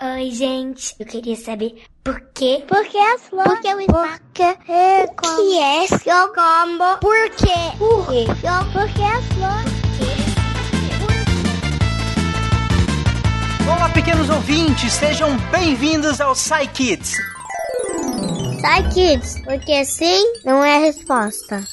Oi, gente. Eu queria saber por quê? Por que as flores? Por que o espaço? Por que é O que é seu combo? Por quê? Por quê? Por que as flores? Olá, pequenos ouvintes, sejam bem-vindos ao Psy Kids. Sai, kids, porque sim não é a resposta.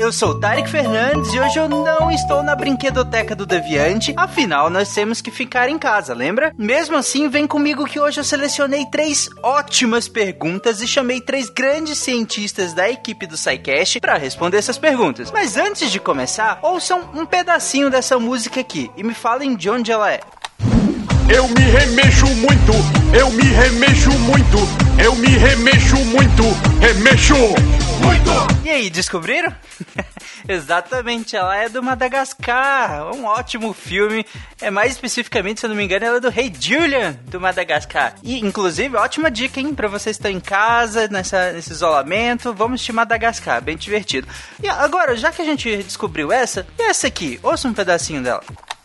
Eu sou o Tarek Fernandes e hoje eu não estou na brinquedoteca do Deviante, afinal nós temos que ficar em casa, lembra? Mesmo assim, vem comigo que hoje eu selecionei três ótimas perguntas e chamei três grandes cientistas da equipe do SciCast para responder essas perguntas. Mas antes de começar, ouçam um pedacinho dessa música aqui e me falem de onde ela é. Eu me remexo muito, eu me remexo muito, eu me remexo muito, remexo muito. E aí, descobriram? Exatamente, ela é do Madagascar. Um ótimo filme. É mais especificamente, se eu não me engano, ela é do Rei Julian do Madagascar. E, inclusive, ótima dica, hein? Pra vocês que estão em casa, nessa, nesse isolamento. Vamos de Madagascar, bem divertido. E agora, já que a gente descobriu essa, e essa aqui? Ouça um pedacinho dela.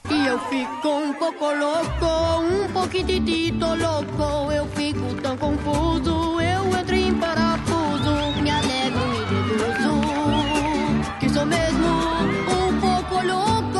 E eu fico um pouco louco, um pouquitito louco. Eu fico tão confuso, eu entro em parafuso. Me alegro, me deduzo, que sou mesmo um pouco louco.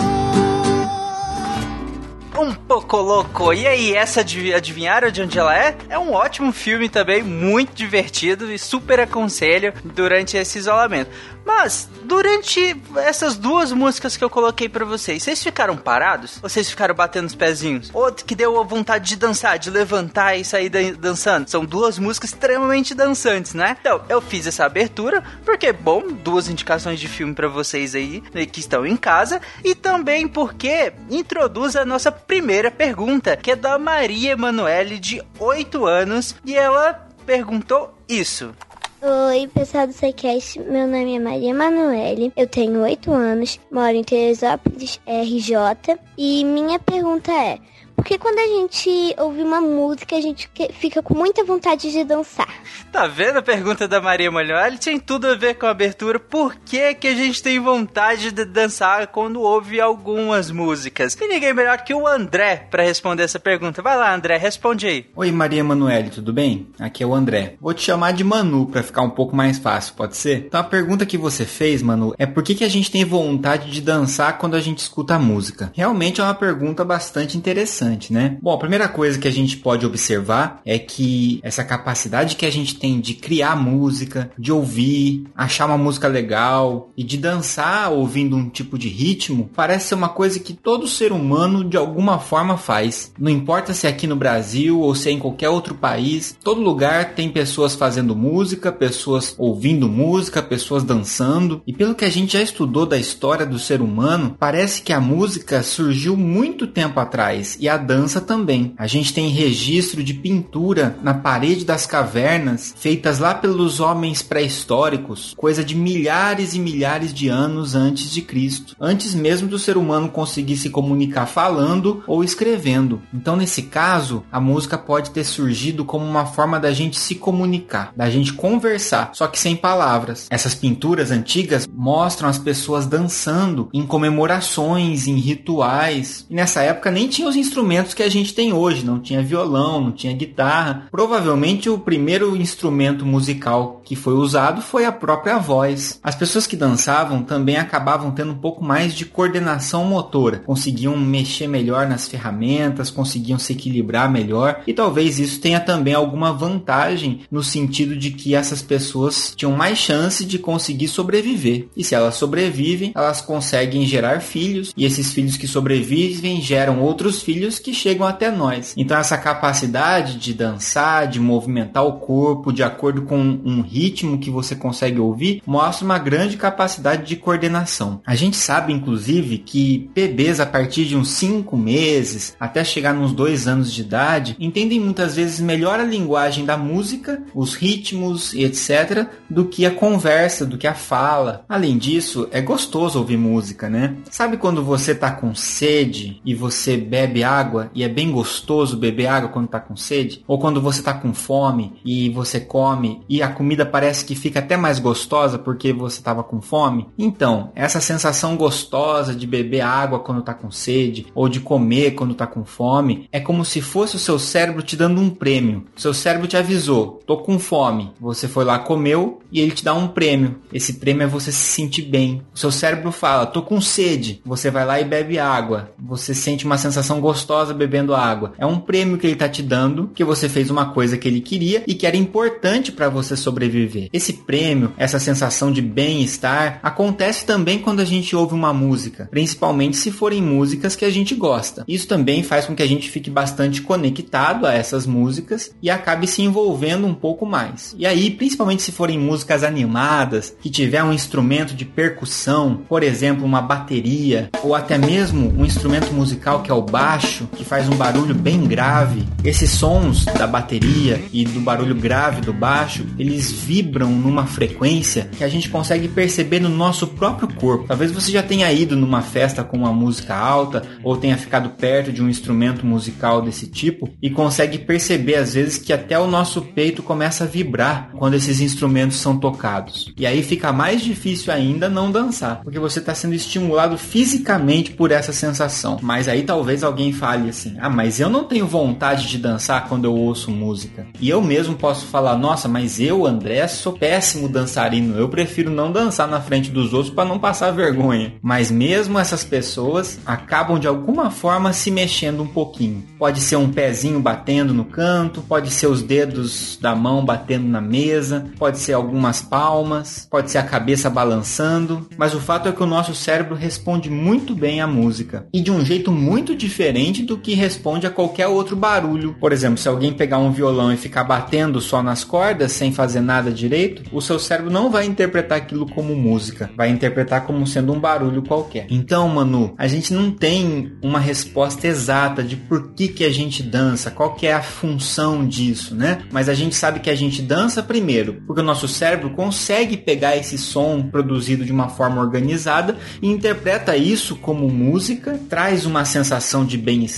Um louco. E aí, essa adiv- adivinharam de onde ela é? É um ótimo filme também, muito divertido e super aconselho durante esse isolamento. Mas, durante essas duas músicas que eu coloquei pra vocês, vocês ficaram parados? Ou vocês ficaram batendo os pezinhos? Ou que deu a vontade de dançar, de levantar e sair dan- dançando? São duas músicas extremamente dançantes, né? Então, eu fiz essa abertura porque, bom, duas indicações de filme pra vocês aí né, que estão em casa e também porque introduz a nossa primeira pergunta, que é da Maria Emanuele, de 8 anos, e ela perguntou isso. Oi, pessoal do SciCast, meu nome é Maria Emanuele, eu tenho 8 anos, moro em Teresópolis, RJ, e minha pergunta é, por que quando a gente ouve uma música a gente que- fica com muita vontade de dançar? Tá vendo a pergunta da Maria Emanuele? Tem tudo a ver com a abertura. Por que, que a gente tem vontade de dançar quando ouve algumas músicas? E ninguém melhor que o André pra responder essa pergunta. Vai lá, André, responde aí. Oi Maria Emanuele, tudo bem? Aqui é o André. Vou te chamar de Manu pra ficar um pouco mais fácil, pode ser? Então a pergunta que você fez, Manu, é por que, que a gente tem vontade de dançar quando a gente escuta a música? Realmente é uma pergunta bastante interessante, né? Bom, a primeira coisa que a gente pode observar é que essa capacidade que a gente tem de criar música, de ouvir, achar uma música legal e de dançar ouvindo um tipo de ritmo, parece ser uma coisa que todo ser humano de alguma forma faz. Não importa se é aqui no Brasil ou se é em qualquer outro país, todo lugar tem pessoas fazendo música, pessoas ouvindo música, pessoas dançando. E pelo que a gente já estudou da história do ser humano, parece que a música surgiu muito tempo atrás e a dança também. A gente tem registro de pintura na parede das cavernas feitas lá pelos homens pré-históricos, coisa de milhares e milhares de anos antes de Cristo, antes mesmo do ser humano conseguir se comunicar falando ou escrevendo. Então, nesse caso, a música pode ter surgido como uma forma da gente se comunicar, da gente conversar, só que sem palavras. Essas pinturas antigas mostram as pessoas dançando em comemorações, em rituais. E nessa época nem tinha os instrumentos que a gente tem hoje, não tinha violão, não tinha guitarra. Provavelmente o primeiro instrumento musical que foi usado foi a própria voz. As pessoas que dançavam também acabavam tendo um pouco mais de coordenação motora, conseguiam mexer melhor nas ferramentas, conseguiam se equilibrar melhor e talvez isso tenha também alguma vantagem no sentido de que essas pessoas tinham mais chance de conseguir sobreviver. E se elas sobrevivem, elas conseguem gerar filhos e esses filhos que sobrevivem geram outros filhos que chegam até nós. Então essa capacidade de dançar, de movimentar o corpo de acordo com um ritmo que você consegue ouvir, mostra uma grande capacidade de coordenação. A gente sabe, inclusive, que bebês a partir de uns 5 meses até chegar nos 2 anos de idade entendem muitas vezes melhor a linguagem da música, os ritmos e etc, do que a conversa, do que a fala. Além disso, é gostoso ouvir música, né? Sabe quando você tá com sede e você bebe água água e é bem gostoso beber água quando tá com sede? Ou quando você tá com fome e você come e a comida parece que fica até mais gostosa porque você tava com fome? Então, essa sensação gostosa de beber água quando tá com sede ou de comer quando tá com fome é como se fosse o seu cérebro te dando um prêmio. Seu cérebro te avisou: "Tô com fome". Você foi lá, comeu e ele te dá um prêmio. Esse prêmio é você se sentir bem. O seu cérebro fala: "Tô com sede". Você vai lá e bebe água. Você sente uma sensação gostosa bebendo água. É um prêmio que ele tá te dando que você fez uma coisa que ele queria e que era importante para você sobreviver. Esse prêmio, essa sensação de bem-estar, acontece também quando a gente ouve uma música, principalmente se forem músicas que a gente gosta. Isso também faz com que a gente fique bastante conectado a essas músicas e acabe se envolvendo um pouco mais. E aí, principalmente se forem músicas animadas, que tiver um instrumento de percussão, por exemplo, uma bateria, ou até mesmo um instrumento musical que é o baixo, que faz um barulho bem grave, esses sons da bateria e do barulho grave do baixo, eles vibram numa frequência que a gente consegue perceber no nosso próprio corpo. Talvez você já tenha ido numa festa com uma música alta ou tenha ficado perto de um instrumento musical desse tipo e consegue perceber às vezes que até o nosso peito começa a vibrar quando esses instrumentos são tocados. E aí fica mais difícil ainda não dançar, porque você está sendo estimulado fisicamente por essa sensação. Mas aí talvez alguém fale assim: "Ah, mas eu não tenho vontade de dançar quando eu ouço música". E eu mesmo posso falar: "Nossa, mas eu, André, sou péssimo dançarino. Eu prefiro não dançar na frente dos outros para não passar vergonha". Mas mesmo essas pessoas acabam de alguma forma se mexendo um pouquinho. Pode ser um pezinho batendo no canto, pode ser os dedos da mão batendo na mesa, pode ser algumas palmas, pode ser a cabeça balançando, mas o fato é que o nosso cérebro responde muito bem à música e de um jeito muito diferente do que responde a qualquer outro barulho. Por exemplo, se alguém pegar um violão e ficar batendo só nas cordas sem fazer nada direito, o seu cérebro não vai interpretar aquilo como música, vai interpretar como sendo um barulho qualquer. Então, Manu, a gente não tem uma resposta exata de por que, que a gente dança, qual que é a função disso, né? Mas a gente sabe que a gente dança primeiro, porque o nosso cérebro consegue pegar esse som produzido de uma forma organizada e interpreta isso como música, traz uma sensação de bem-estar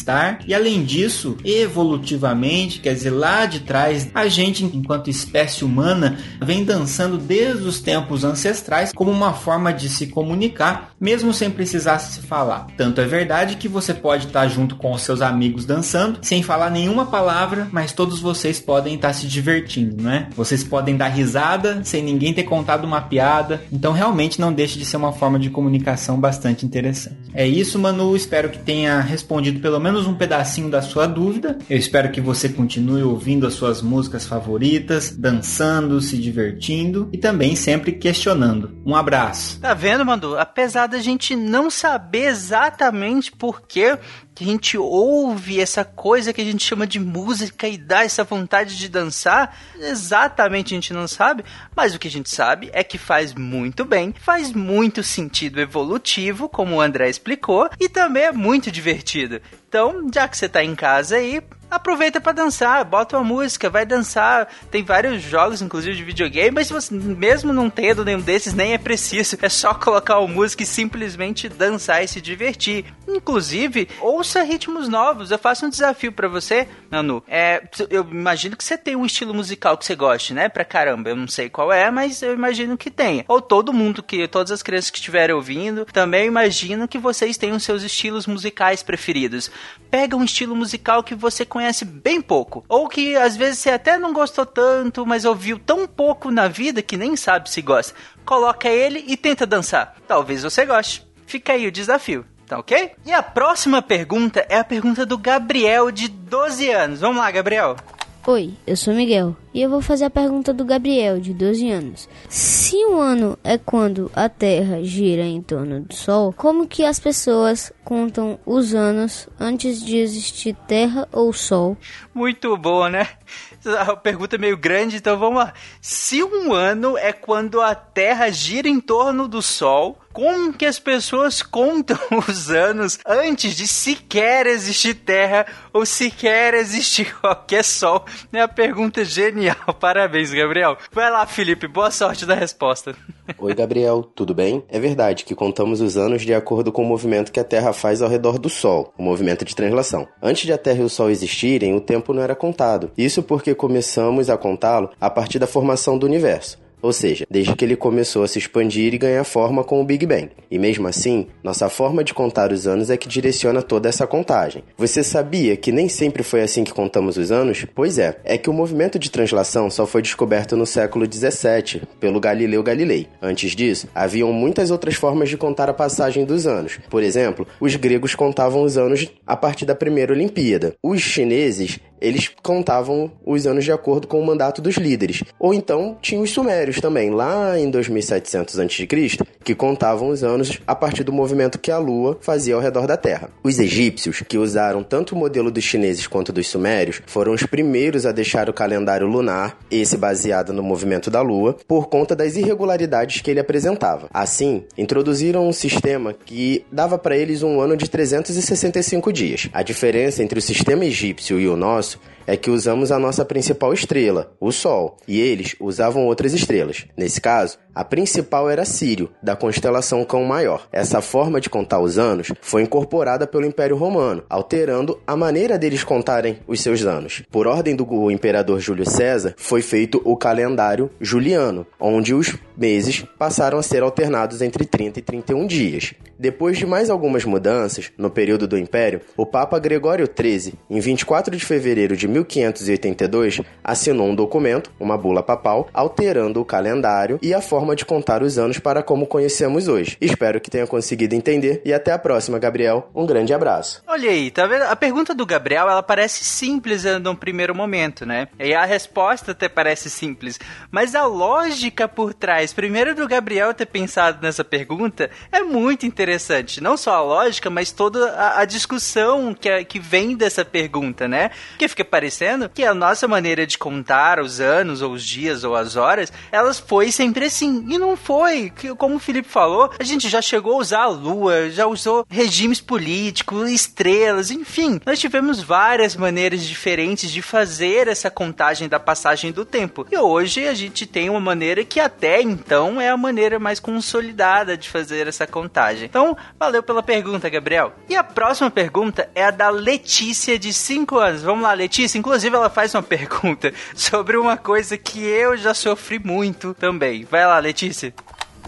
e além disso, evolutivamente, quer dizer, lá de trás, a gente enquanto espécie humana vem dançando desde os tempos ancestrais como uma forma de se comunicar, mesmo sem precisar se falar. Tanto é verdade que você pode estar junto com os seus amigos dançando, sem falar nenhuma palavra, mas todos vocês podem estar se divertindo, não é? Vocês podem dar risada sem ninguém ter contado uma piada. Então realmente não deixe de ser uma forma de comunicação bastante interessante. É isso, Manu. Espero que tenha respondido pelo menos um pedacinho da sua dúvida. Eu espero que você continue ouvindo as suas músicas favoritas, dançando, se divertindo e também sempre questionando. Um abraço. Tá vendo, Manu? Apesar da gente não saber exatamente por que que a gente ouve essa coisa que a gente chama de música e dá essa vontade de dançar, exatamente a gente não sabe, mas o que a gente sabe é que faz muito bem, faz muito sentido evolutivo, como o André explicou, e também é muito divertido. Então, já que você tá em casa aí, aproveita para dançar, bota uma música, vai dançar. Tem vários jogos, inclusive de videogame, mas você mesmo não tendo nenhum desses, nem é preciso. É só colocar uma música e simplesmente dançar e se divertir. Inclusive, ouça ritmos novos. Eu faço um desafio para você, Nanu. É, eu imagino que você tem um estilo musical que você goste, né? Pra caramba. Eu não sei qual é, mas eu imagino que tenha. Ou todo mundo que, todas as crianças que estiverem ouvindo, também imagino que vocês tenham seus estilos musicais preferidos. Pega um estilo musical que você conhece bem pouco, ou que às vezes você até não gostou tanto, mas ouviu tão pouco na vida que nem sabe se gosta. Coloca ele e tenta dançar. Talvez você goste. Fica aí o desafio. Tá ok? E a próxima pergunta é a pergunta do Gabriel, de 12 anos. Vamos lá, Gabriel. Oi, eu sou Miguel e eu vou fazer a pergunta do Gabriel, de 12 anos. Se o ano é quando a Terra gira em torno do Sol, como que as pessoas contam os anos antes de existir Terra ou Sol? Muito boa, né? A pergunta é meio grande, então vamos lá. Se um ano é quando a Terra gira em torno do Sol, como que as pessoas contam os anos antes de sequer existir Terra ou sequer existir qualquer Sol? É uma pergunta genial. Parabéns, Gabriel. Vai lá, Felipe. Boa sorte na resposta. Oi, Gabriel, tudo bem? É verdade que contamos os anos de acordo com o movimento que a Terra faz ao redor do Sol, o movimento de translação. Antes de a Terra e o Sol existirem, o tempo não era contado. Isso porque começamos a contá-lo a partir da formação do universo ou seja, desde que ele começou a se expandir e ganhar forma com o Big Bang. E mesmo assim, nossa forma de contar os anos é que direciona toda essa contagem. Você sabia que nem sempre foi assim que contamos os anos? Pois é, é que o movimento de translação só foi descoberto no século 17 pelo Galileu Galilei. Antes disso, haviam muitas outras formas de contar a passagem dos anos. Por exemplo, os gregos contavam os anos a partir da primeira Olimpíada. Os chineses eles contavam os anos de acordo com o mandato dos líderes. Ou então tinha os sumérios também, lá em 2700 a.C., que contavam os anos a partir do movimento que a Lua fazia ao redor da Terra. Os egípcios, que usaram tanto o modelo dos chineses quanto dos sumérios, foram os primeiros a deixar o calendário lunar, esse baseado no movimento da Lua, por conta das irregularidades que ele apresentava. Assim, introduziram um sistema que dava para eles um ano de 365 dias. A diferença entre o sistema egípcio e o nosso nosso é que usamos a nossa principal estrela, o Sol, e eles usavam outras estrelas. Nesse caso, a principal era Sírio, da constelação Cão Maior. Essa forma de contar os anos foi incorporada pelo Império Romano, alterando a maneira deles contarem os seus anos. Por ordem do imperador Júlio César, foi feito o calendário juliano, onde os meses passaram a ser alternados entre 30 e 31 dias. Depois de mais algumas mudanças, no período do Império, o Papa Gregório XIII, em 24 de fevereiro de 1582, assinou um documento, uma bula papal, alterando o calendário e a forma de contar os anos para como conhecemos hoje. Espero que tenha conseguido entender e até a próxima, Gabriel. Um grande abraço. Olha aí, tá vendo? A pergunta do Gabriel, ela parece simples no primeiro momento, né? E a resposta até parece simples, mas a lógica por trás, primeiro do Gabriel ter pensado nessa pergunta, é muito interessante. Não só a lógica, mas toda a, a discussão que, que vem dessa pergunta, né? Que fica parecendo que a nossa maneira de contar os anos, ou os dias, ou as horas, elas foi sempre assim. E não foi. Como o Felipe falou, a gente já chegou a usar a lua, já usou regimes políticos, estrelas, enfim. Nós tivemos várias maneiras diferentes de fazer essa contagem da passagem do tempo. E hoje a gente tem uma maneira que até então é a maneira mais consolidada de fazer essa contagem. Então, valeu pela pergunta, Gabriel. E a próxima pergunta é a da Letícia, de 5 anos. Vamos lá, Letícia. Inclusive, ela faz uma pergunta sobre uma coisa que eu já sofri muito também. Vai lá, Letícia.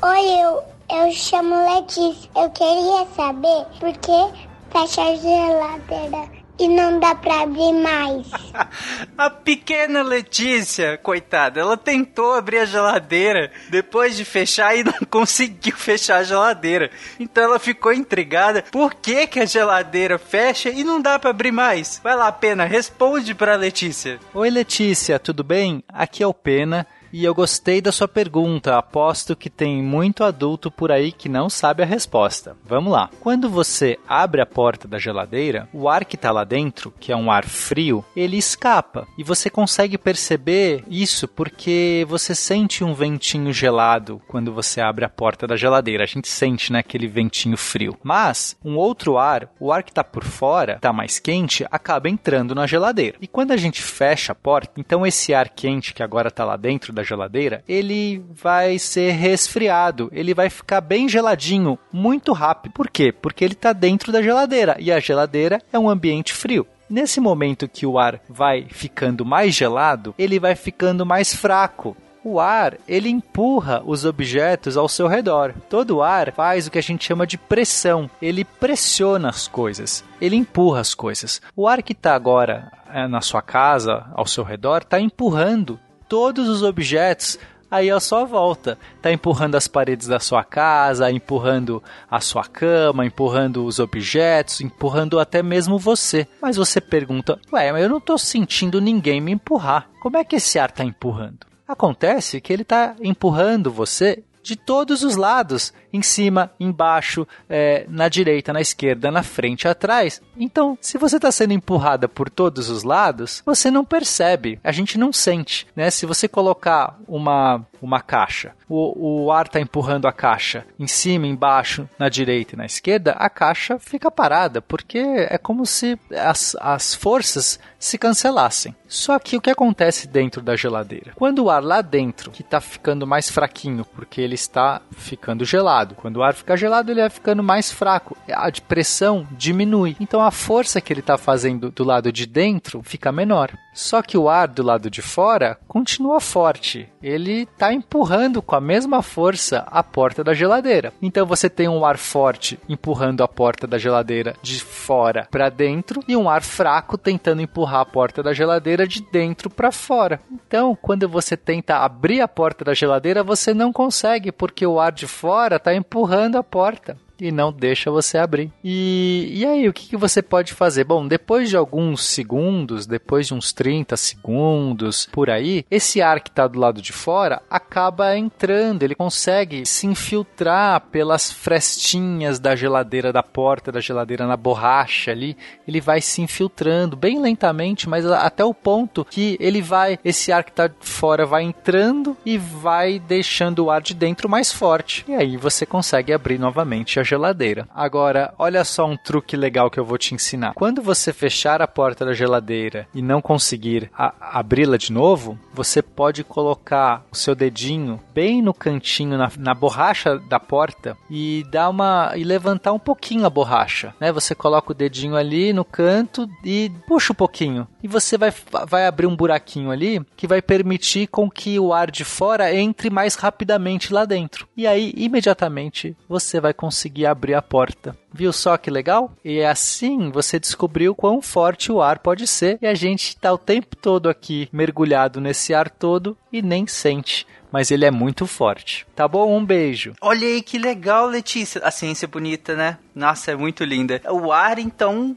Oi, eu, eu chamo Letícia. Eu queria saber por que fecha a geladeira e não dá pra abrir mais. a pequena Letícia, coitada, ela tentou abrir a geladeira depois de fechar e não conseguiu fechar a geladeira. Então ela ficou intrigada por que, que a geladeira fecha e não dá para abrir mais. Vai lá, Pena, responde pra Letícia. Oi, Letícia, tudo bem? Aqui é o Pena. E eu gostei da sua pergunta. Aposto que tem muito adulto por aí que não sabe a resposta. Vamos lá. Quando você abre a porta da geladeira, o ar que está lá dentro, que é um ar frio, ele escapa. E você consegue perceber isso porque você sente um ventinho gelado quando você abre a porta da geladeira. A gente sente, né, aquele ventinho frio. Mas um outro ar, o ar que está por fora, está mais quente, acaba entrando na geladeira. E quando a gente fecha a porta, então esse ar quente que agora está lá dentro da geladeira, ele vai ser resfriado, ele vai ficar bem geladinho muito rápido. Por quê? Porque ele está dentro da geladeira e a geladeira é um ambiente frio. Nesse momento que o ar vai ficando mais gelado, ele vai ficando mais fraco o ar ele empurra os objetos ao seu redor. Todo ar faz o que a gente chama de pressão. Ele pressiona as coisas. Ele empurra as coisas. O ar que está agora é, na sua casa, ao seu redor, está empurrando todos os objetos aí à sua volta. Tá empurrando as paredes da sua casa, empurrando a sua cama, empurrando os objetos, empurrando até mesmo você. Mas você pergunta: "Ué, mas eu não tô sentindo ninguém me empurrar. Como é que esse ar tá empurrando?" Acontece que ele tá empurrando você de todos os lados. Em cima, embaixo, é, na direita, na esquerda, na frente, atrás. Então, se você está sendo empurrada por todos os lados, você não percebe, a gente não sente, né? Se você colocar uma, uma caixa, o, o ar está empurrando a caixa em cima, embaixo, na direita e na esquerda, a caixa fica parada, porque é como se as, as forças se cancelassem. Só que o que acontece dentro da geladeira? Quando o ar lá dentro, que está ficando mais fraquinho, porque ele está ficando gelado, quando o ar fica gelado, ele vai ficando mais fraco, a pressão diminui. Então a força que ele está fazendo do lado de dentro fica menor. Só que o ar do lado de fora continua forte. Ele está empurrando com a mesma força a porta da geladeira. Então você tem um ar forte empurrando a porta da geladeira de fora para dentro e um ar fraco tentando empurrar a porta da geladeira de dentro para fora. Então, quando você tenta abrir a porta da geladeira, você não consegue porque o ar de fora está empurrando a porta e não deixa você abrir. E, e aí, o que, que você pode fazer? Bom, depois de alguns segundos, depois de uns 30 segundos, por aí, esse ar que está do lado de fora acaba entrando, ele consegue se infiltrar pelas frestinhas da geladeira, da porta da geladeira, na borracha ali, ele vai se infiltrando bem lentamente, mas até o ponto que ele vai, esse ar que está fora vai entrando e vai deixando o ar de dentro mais forte. E aí você consegue abrir novamente a geladeira. Agora, olha só um truque legal que eu vou te ensinar. Quando você fechar a porta da geladeira e não conseguir abri-la de novo, você pode colocar o seu dedinho bem no cantinho, na, na borracha da porta e dar uma e levantar um pouquinho a borracha, né? Você coloca o dedinho ali no canto e puxa um pouquinho e você vai, vai abrir um buraquinho ali que vai permitir com que o ar de fora entre mais rapidamente lá dentro. E aí, imediatamente, você vai conseguir abrir a porta. Viu só que legal? E assim você descobriu quão forte o ar pode ser e a gente está o tempo todo aqui mergulhado nesse ar todo e nem sente mas ele é muito forte. Tá bom? Um beijo. Olha aí que legal, Letícia. A ciência é bonita, né? Nossa, é muito linda. O ar, então,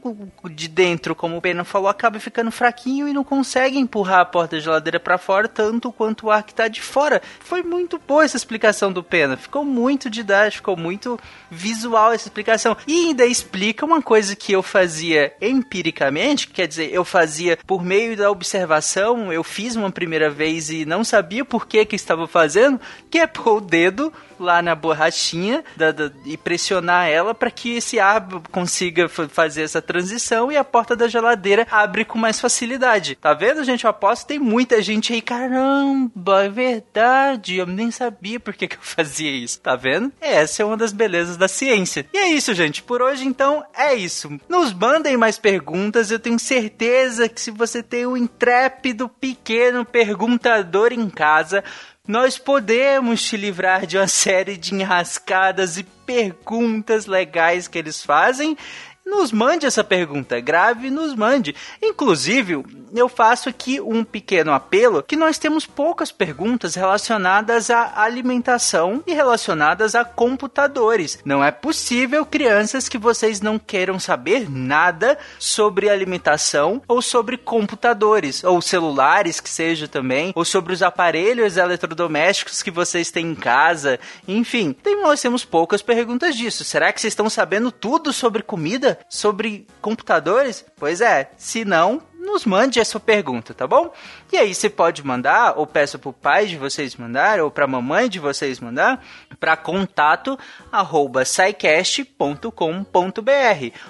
de dentro, como o Pena falou, acaba ficando fraquinho e não consegue empurrar a porta da geladeira para fora tanto quanto o ar que tá de fora. Foi muito boa essa explicação do Pena. Ficou muito didático, ficou muito visual essa explicação. E ainda explica uma coisa que eu fazia empiricamente, quer dizer, eu fazia por meio da observação, eu fiz uma primeira vez e não sabia por que que estava fazendo, que é pôr o dedo lá na borrachinha da, da, e pressionar ela para que esse ar consiga fazer essa transição e a porta da geladeira abre com mais facilidade. Tá vendo, gente? Eu aposto tem muita gente aí, caramba, é verdade, eu nem sabia por que, que eu fazia isso. Tá vendo? Essa é uma das belezas da ciência. E é isso, gente. Por hoje, então, é isso. Nos mandem mais perguntas. Eu tenho certeza que se você tem um intrépido pequeno perguntador em casa, nós podemos te livrar de uma série de enrascadas e perguntas legais que eles fazem nos mande essa pergunta, grave e nos mande. Inclusive, eu faço aqui um pequeno apelo que nós temos poucas perguntas relacionadas à alimentação e relacionadas a computadores. Não é possível, crianças, que vocês não queiram saber nada sobre alimentação ou sobre computadores, ou celulares que seja também, ou sobre os aparelhos eletrodomésticos que vocês têm em casa. Enfim, tem, nós temos poucas perguntas disso. Será que vocês estão sabendo tudo sobre comida? Sobre computadores? Pois é, se não, nos mande a sua pergunta, tá bom? E aí você pode mandar, ou peço para o pai de vocês mandar, ou para a mamãe de vocês mandar, para contato arroba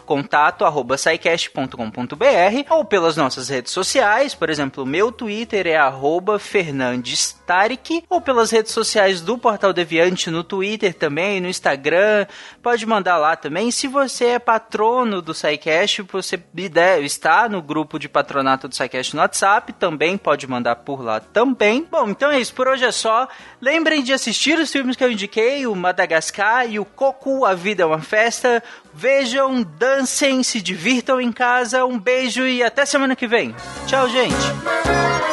contato arroba ou pelas nossas redes sociais, por exemplo, meu Twitter é arroba Fernandes Tarek, ou pelas redes sociais do Portal Deviante, no Twitter também, no Instagram, pode mandar lá também. Se você é patrono do SciCast, você está no grupo de patronato do SciCast no WhatsApp, também pode mandar por lá também. Bom, então é isso, por hoje é só. Lembrem de assistir os filmes que eu indiquei, o Madagascar e o Coco, A Vida é uma Festa. Vejam, dancem, se divirtam em casa. Um beijo e até semana que vem. Tchau, gente.